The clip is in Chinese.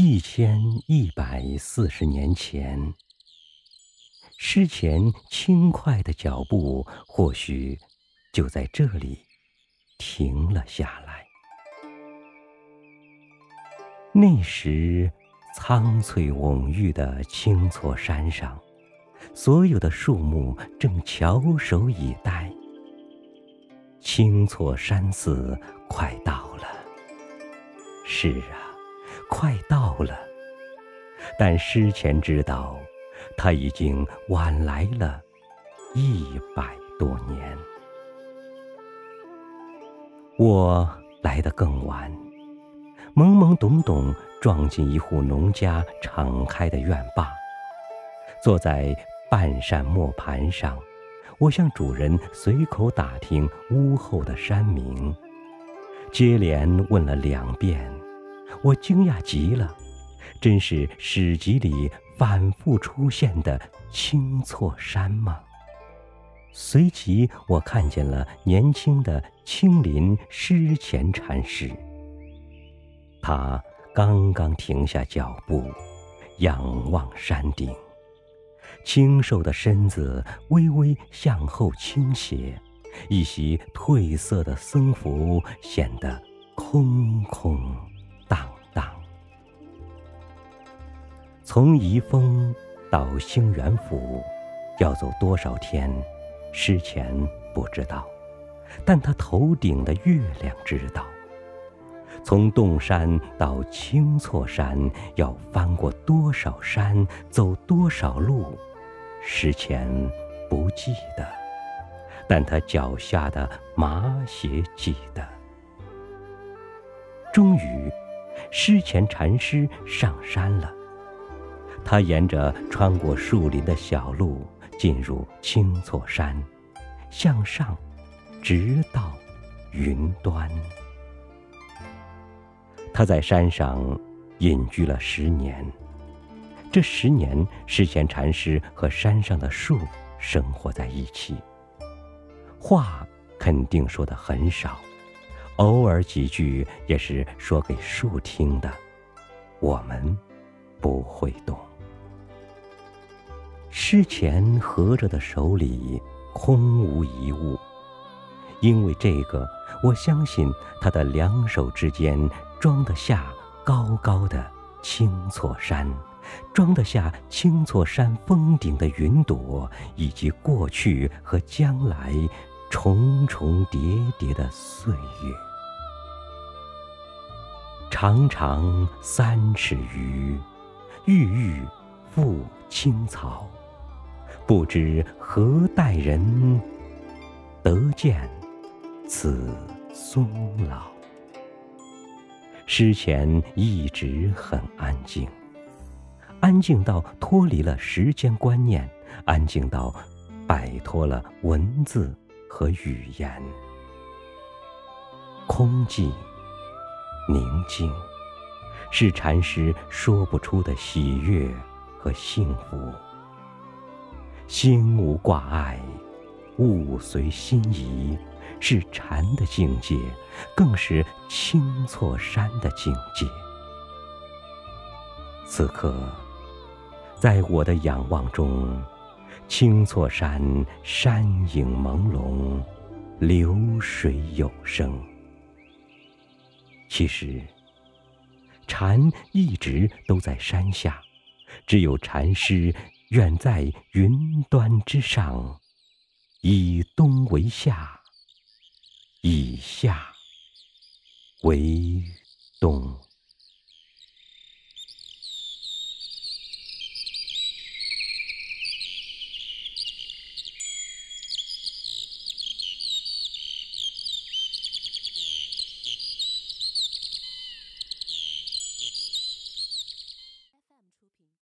一千一百四十年前，诗前轻快的脚步，或许就在这里停了下来。那时，苍翠蓊郁的青措山上，所有的树木正翘首以待。青措山寺快到了，是啊，快到了。但诗前知道，他已经晚来了一百多年。我来得更晚。懵懵懂懂撞进一户农家敞开的院坝，坐在半扇磨盘上，我向主人随口打听屋后的山名，接连问了两遍，我惊讶极了，真是史籍里反复出现的青错山吗？随即我看见了年轻的青林诗前禅师。他刚刚停下脚步，仰望山顶，清瘦的身子微微向后倾斜，一袭褪色的僧服显得空空荡荡。从宜丰到兴元府，要走多少天？诗前不知道，但他头顶的月亮知道。从洞山到青错山，要翻过多少山，走多少路，诗前不记得，但他脚下的麻鞋记得。终于，诗前禅师上山了。他沿着穿过树林的小路进入青错山，向上，直到云端。他在山上隐居了十年，这十年，诗前禅师和山上的树生活在一起。话肯定说的很少，偶尔几句也是说给树听的，我们不会懂。诗前合着的手里空无一物，因为这个，我相信他的两手之间。装得下高高的青错山，装得下青错山峰顶的云朵，以及过去和将来重重叠叠的岁月。长长三尺余，郁郁覆青草，不知何代人得见此松老。诗前一直很安静，安静到脱离了时间观念，安静到摆脱了文字和语言。空寂、宁静，是禅师说不出的喜悦和幸福。心无挂碍，物随心移。是禅的境界，更是青错山的境界。此刻，在我的仰望中，青错山山影朦胧，流水有声。其实，禅一直都在山下，只有禅师远在云端之上，以冬为夏。以夏为冬。